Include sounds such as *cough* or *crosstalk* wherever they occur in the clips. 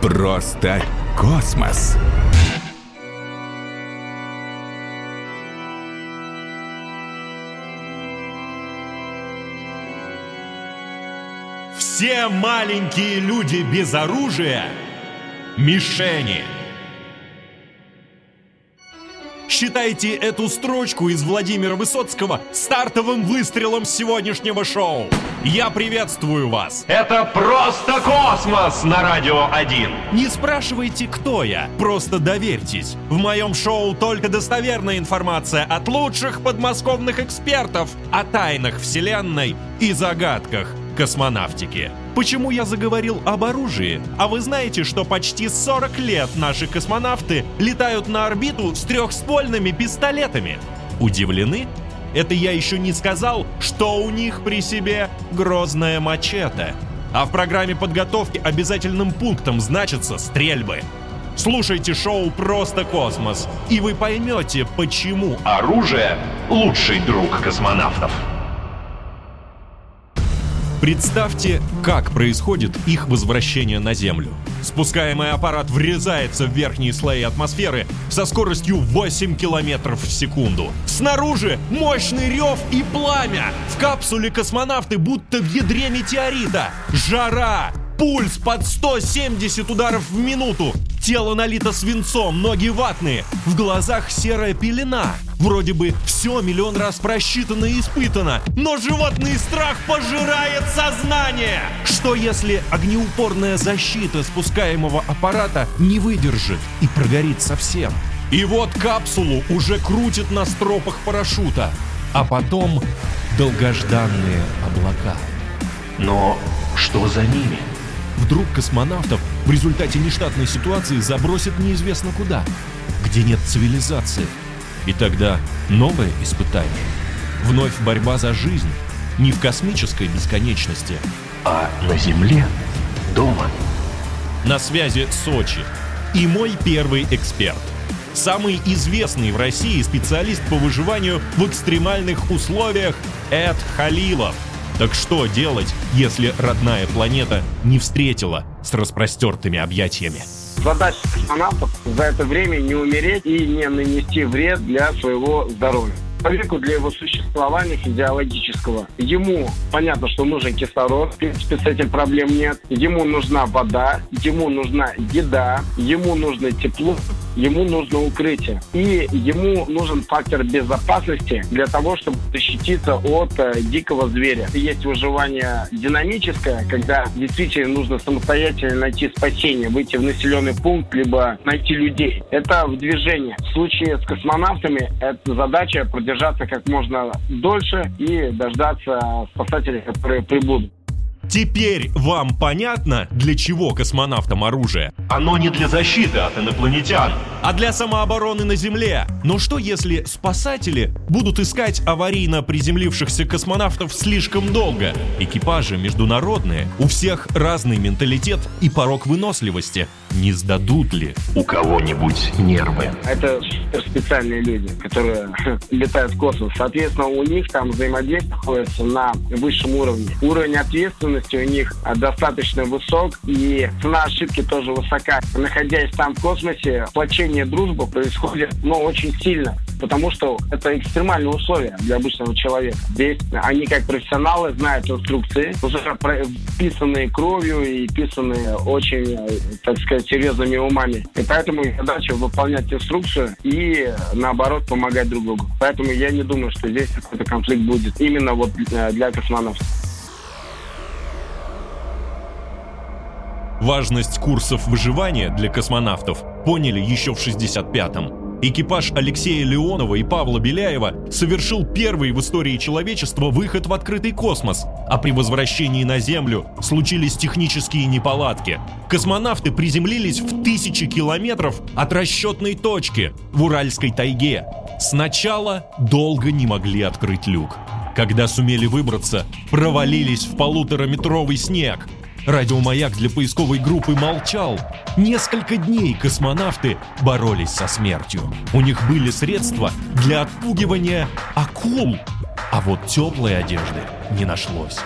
Просто космос. Все маленькие люди без оружия – мишени. Считайте эту строчку из Владимира Высоцкого стартовым выстрелом сегодняшнего шоу. Я приветствую вас. Это просто космос на Радио 1. Не спрашивайте, кто я, просто доверьтесь. В моем шоу только достоверная информация от лучших подмосковных экспертов о тайнах Вселенной и загадках космонавтики. Почему я заговорил об оружии? А вы знаете, что почти 40 лет наши космонавты летают на орбиту с трехствольными пистолетами? Удивлены? Это я еще не сказал, что у них при себе грозное мачете. А в программе подготовки обязательным пунктом значатся стрельбы. Слушайте шоу «Просто космос», и вы поймете, почему Оружие – лучший друг космонавтов. Представьте, как происходит их возвращение на Землю. Спускаемый аппарат врезается в верхние слои атмосферы со скоростью 8 километров в секунду. Снаружи мощный рев и пламя. В капсуле космонавты будто в ядре метеорита. Жара, Пульс под 170 ударов в минуту. Тело налито свинцом, ноги ватные. В глазах серая пелена. Вроде бы все миллион раз просчитано и испытано, но животный страх пожирает сознание. Что если огнеупорная защита спускаемого аппарата не выдержит и прогорит совсем? И вот капсулу уже крутит на стропах парашюта, а потом долгожданные облака. Но что за ними? Вдруг космонавтов в результате нештатной ситуации забросят неизвестно куда, где нет цивилизации. И тогда новое испытание. Вновь борьба за жизнь. Не в космической бесконечности. А на Земле? Дома? На связи Сочи. И мой первый эксперт. Самый известный в России специалист по выживанию в экстремальных условиях Эд Халилов. Так что делать, если родная планета не встретила с распростертыми объятиями? Задача космонавтов за это время не умереть и не нанести вред для своего здоровья человеку для его существования физиологического. Ему понятно, что нужен кислород, в принципе, с этим проблем нет. Ему нужна вода, ему нужна еда, ему нужно тепло, ему нужно укрытие. И ему нужен фактор безопасности для того, чтобы защититься от э, дикого зверя. Есть выживание динамическое, когда действительно нужно самостоятельно найти спасение, выйти в населенный пункт, либо найти людей. Это в движении. В случае с космонавтами эта задача продержаться как можно дольше и дождаться спасателей, которые прибудут. Теперь вам понятно, для чего космонавтам оружие? Оно не для защиты от инопланетян. а для самообороны на Земле. Но что если спасатели будут искать аварийно приземлившихся космонавтов слишком долго? Экипажи международные, у всех разный менталитет и порог выносливости. Не сдадут ли? У кого-нибудь нервы. Это специальные люди, которые *laughs* летают в космос. Соответственно, у них там взаимодействие находится на высшем уровне. Уровень ответственности у них а, достаточно высок, и цена ошибки тоже высока. Находясь там в космосе, сплочение дружбы происходит, ну, очень сильно, потому что это экстремальные условия для обычного человека. Здесь они, как профессионалы, знают инструкции, уже вписанные кровью и вписанные очень, так сказать, серьезными умами. И поэтому их задача выполнять инструкцию и, наоборот, помогать друг другу. Поэтому я не думаю, что здесь какой-то конфликт будет именно вот э, для космонавтов. Важность курсов выживания для космонавтов поняли еще в 65-м. Экипаж Алексея Леонова и Павла Беляева совершил первый в истории человечества выход в открытый космос, а при возвращении на Землю случились технические неполадки. Космонавты приземлились в тысячи километров от расчетной точки в Уральской тайге. Сначала долго не могли открыть люк. Когда сумели выбраться, провалились в полутораметровый снег. Радиомаяк для поисковой группы молчал. Несколько дней космонавты боролись со смертью. У них были средства для отпугивания акул. А вот теплой одежды не нашлось.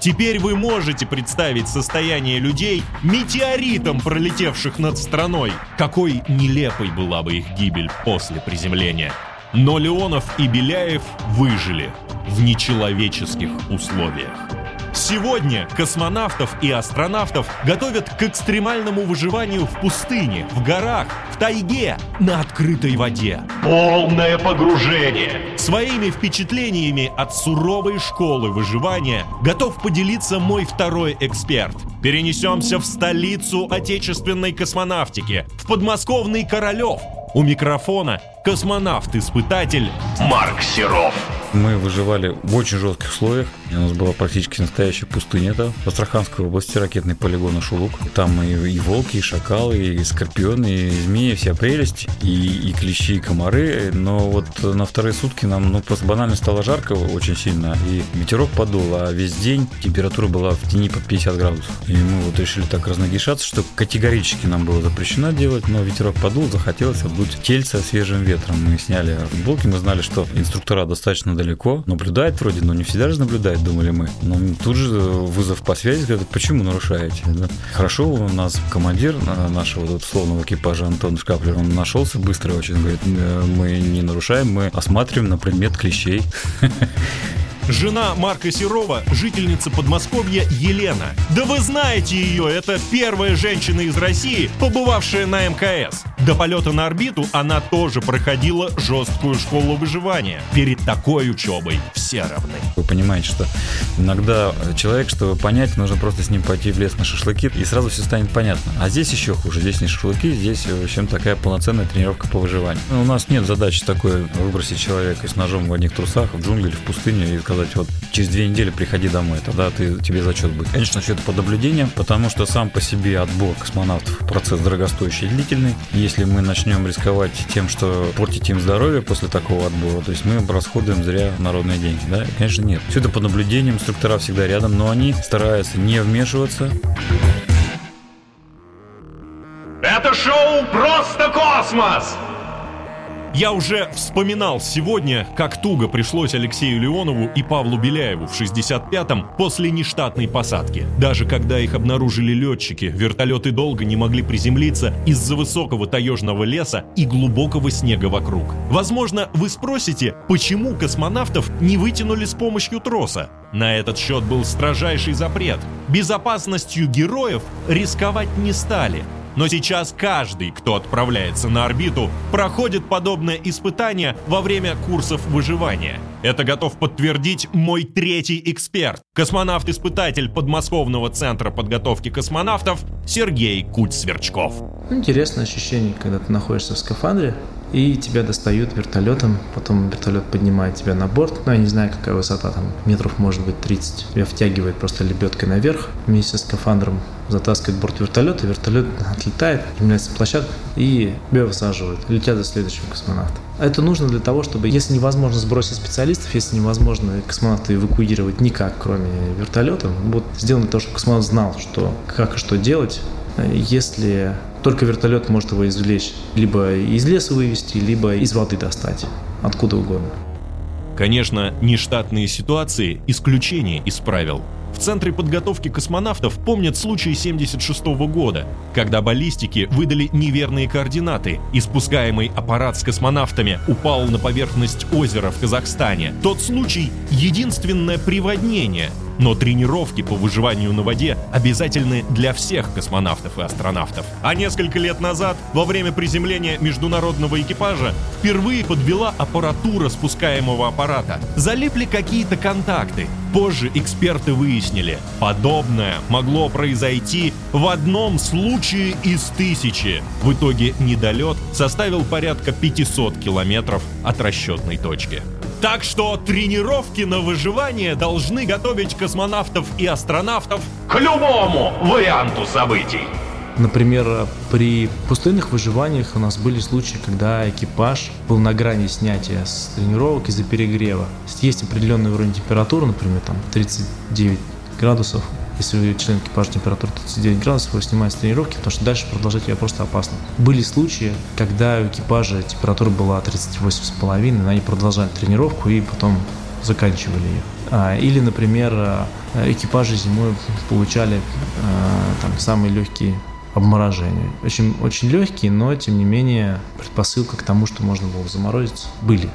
Теперь вы можете представить состояние людей, метеоритом пролетевших над страной. Какой нелепой была бы их гибель после приземления. Но Леонов и Беляев выжили в нечеловеческих условиях. Сегодня космонавтов и астронавтов готовят к экстремальному выживанию в пустыне, в горах, в тайге, на открытой воде. Полное погружение. Своими впечатлениями от суровой школы выживания готов поделиться мой второй эксперт. Перенесемся в столицу отечественной космонавтики, в подмосковный Королев. У микрофона космонавт-испытатель Марк Серов. Мы выживали в очень жестких условиях. У нас была практически настоящая пустыня. Это в Астраханской области ракетный полигон Ашулук. Там и, и волки, и шакалы, и скорпионы, и змеи, вся прелесть, и, и клещи, и комары. Но вот на вторые сутки нам ну, просто банально стало жарко очень сильно, и ветерок подул, а весь день температура была в тени под 50 градусов. И мы вот решили так разногишаться, что категорически нам было запрещено делать, но ветерок подул, захотелось обдуть тельца свежим ветром. Мы сняли футболки, мы знали, что инструктора достаточно далеко, наблюдает вроде, но не всегда же наблюдает, думали мы. Но тут же вызов по связи, говорят, почему нарушаете? Да? Хорошо, у нас командир нашего вот, условного экипажа Антон Шкаплер, он нашелся быстро очень, говорит, мы не нарушаем, мы осматриваем на предмет клещей. *laughs* Жена Марка Серова, жительница Подмосковья Елена. Да вы знаете ее, это первая женщина из России, побывавшая на МКС. До полета на орбиту она тоже проходила жесткую школу выживания. Перед такой учебой все равны. Вы понимаете, что иногда человек, чтобы понять, нужно просто с ним пойти в лес на шашлыки, и сразу все станет понятно. А здесь еще хуже. Здесь не шашлыки, здесь, в общем, такая полноценная тренировка по выживанию. У нас нет задачи такой выбросить человека с ножом в одних трусах в джунгли или в пустыню и сказать, вот через две недели приходи домой, тогда ты, тебе зачет будет. Конечно, все это под наблюдением, потому что сам по себе отбор космонавтов процесс дорогостоящий и длительный. Если мы начнем рисковать тем, что портить им здоровье после такого отбора, то есть мы расходуем зря народные деньги, да? Конечно, нет. Все это под наблюдением, инструктора всегда рядом, но они стараются не вмешиваться. Это шоу «Просто космос». Я уже вспоминал сегодня, как туго пришлось Алексею Леонову и Павлу Беляеву в 65-м после нештатной посадки. Даже когда их обнаружили летчики, вертолеты долго не могли приземлиться из-за высокого таежного леса и глубокого снега вокруг. Возможно, вы спросите, почему космонавтов не вытянули с помощью троса? На этот счет был строжайший запрет. Безопасностью героев рисковать не стали. Но сейчас каждый, кто отправляется на орбиту, проходит подобное испытание во время курсов выживания. Это готов подтвердить мой третий эксперт, космонавт-испытатель подмосковного центра подготовки космонавтов Сергей Куть-Сверчков. Интересное ощущение, когда ты находишься в скафандре, и тебя достают вертолетом, потом вертолет поднимает тебя на борт, ну я не знаю, какая высота, там метров может быть 30, тебя втягивает просто лебедкой наверх вместе с скафандром, затаскивает борт вертолета, вертолет отлетает, поднимается на площадку и тебя высаживают, летят за следующим космонавтом. Это нужно для того, чтобы, если невозможно сбросить специалистов, если невозможно космонавта эвакуировать никак, кроме вертолета, вот сделано для того, чтобы космонавт знал, что, как и что делать, если только вертолет может его извлечь, либо из леса вывести, либо из воды достать, откуда угодно. Конечно, нештатные ситуации – исключение из правил. Центре подготовки космонавтов помнят случай 76 года, когда баллистики выдали неверные координаты, и спускаемый аппарат с космонавтами упал на поверхность озера в Казахстане. Тот случай – единственное приводнение, но тренировки по выживанию на воде обязательны для всех космонавтов и астронавтов. А несколько лет назад, во время приземления международного экипажа, впервые подвела аппаратура спускаемого аппарата. Залипли какие-то контакты. Позже эксперты выяснили, подобное могло произойти в одном случае из тысячи. В итоге недолет составил порядка 500 километров от расчетной точки. Так что тренировки на выживание должны готовить космонавтов и астронавтов к любому варианту событий. Например, при пустынных выживаниях у нас были случаи, когда экипаж был на грани снятия с тренировок из-за перегрева. Есть определенный уровень температуры, например, там 39 градусов, если член экипажа температура 39 градусов, его снимают с тренировки, потому что дальше продолжать ее просто опасно. Были случаи, когда у экипажа температура была 38,5, но они продолжали тренировку и потом заканчивали ее. А, или, например, э, экипажи зимой получали э, там самые легкие обморожения. Очень, очень легкие, но тем не менее предпосылка к тому, что можно было заморозиться, были.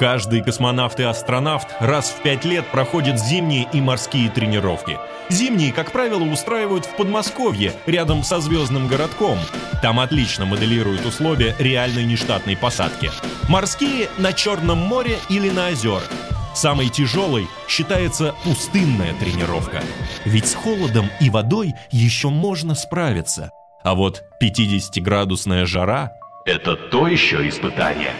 Каждый космонавт и астронавт раз в пять лет проходит зимние и морские тренировки. Зимние, как правило, устраивают в Подмосковье, рядом со звездным городком. Там отлично моделируют условия реальной нештатной посадки. Морские — на Черном море или на озерах. Самой тяжелой считается пустынная тренировка. Ведь с холодом и водой еще можно справиться. А вот 50-градусная жара – это то еще испытание.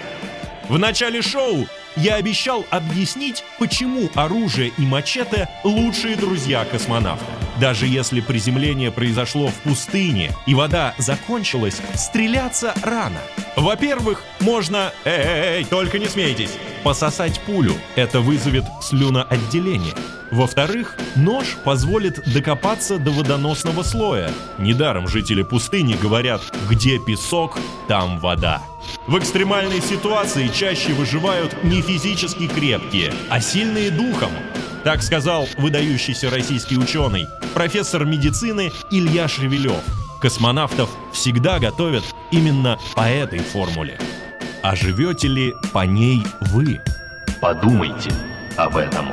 В начале шоу я обещал объяснить, почему оружие и мачете – лучшие друзья космонавта. Даже если приземление произошло в пустыне и вода закончилась, стреляться рано. Во-первых, можно... Эй, только не смейтесь! Пососать пулю. Это вызовет слюноотделение. Во-вторых, нож позволит докопаться до водоносного слоя. Недаром жители пустыни говорят «где песок, там вода». В экстремальной ситуации чаще выживают не физически крепкие, а сильные духом. Так сказал выдающийся российский ученый, профессор медицины Илья Шевелев. Космонавтов всегда готовят именно по этой формуле. А живете ли по ней вы? Подумайте об этом.